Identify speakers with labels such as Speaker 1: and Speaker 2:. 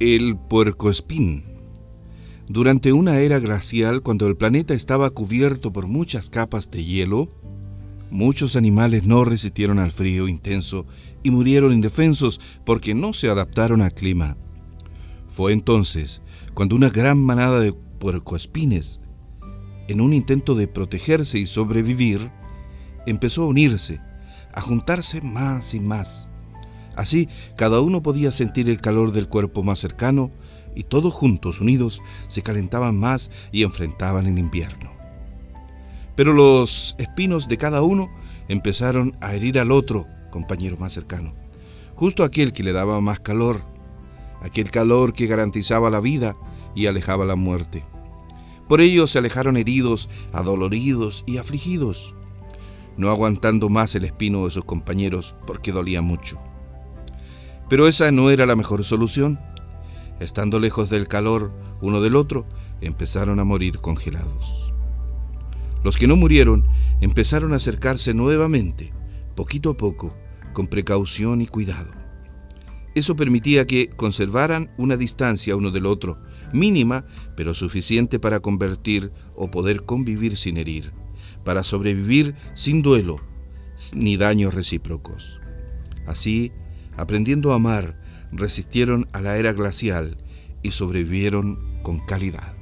Speaker 1: El puercoespín. Durante una era glacial, cuando el planeta estaba cubierto por muchas capas de hielo, muchos animales no resistieron al frío intenso y murieron indefensos porque no se adaptaron al clima. Fue entonces cuando una gran manada de puercoespines, en un intento de protegerse y sobrevivir, empezó a unirse, a juntarse más y más Así, cada uno podía sentir el calor del cuerpo más cercano y todos juntos, unidos, se calentaban más y enfrentaban el invierno. Pero los espinos de cada uno empezaron a herir al otro compañero más cercano, justo aquel que le daba más calor, aquel calor que garantizaba la vida y alejaba la muerte. Por ello se alejaron heridos, adoloridos y afligidos, no aguantando más el espino de sus compañeros porque dolía mucho. Pero esa no era la mejor solución. Estando lejos del calor uno del otro, empezaron a morir congelados. Los que no murieron empezaron a acercarse nuevamente, poquito a poco, con precaución y cuidado. Eso permitía que conservaran una distancia uno del otro, mínima, pero suficiente para convertir o poder convivir sin herir, para sobrevivir sin duelo ni daños recíprocos. Así, aprendiendo a amar, resistieron a la era glacial y sobrevivieron con calidad.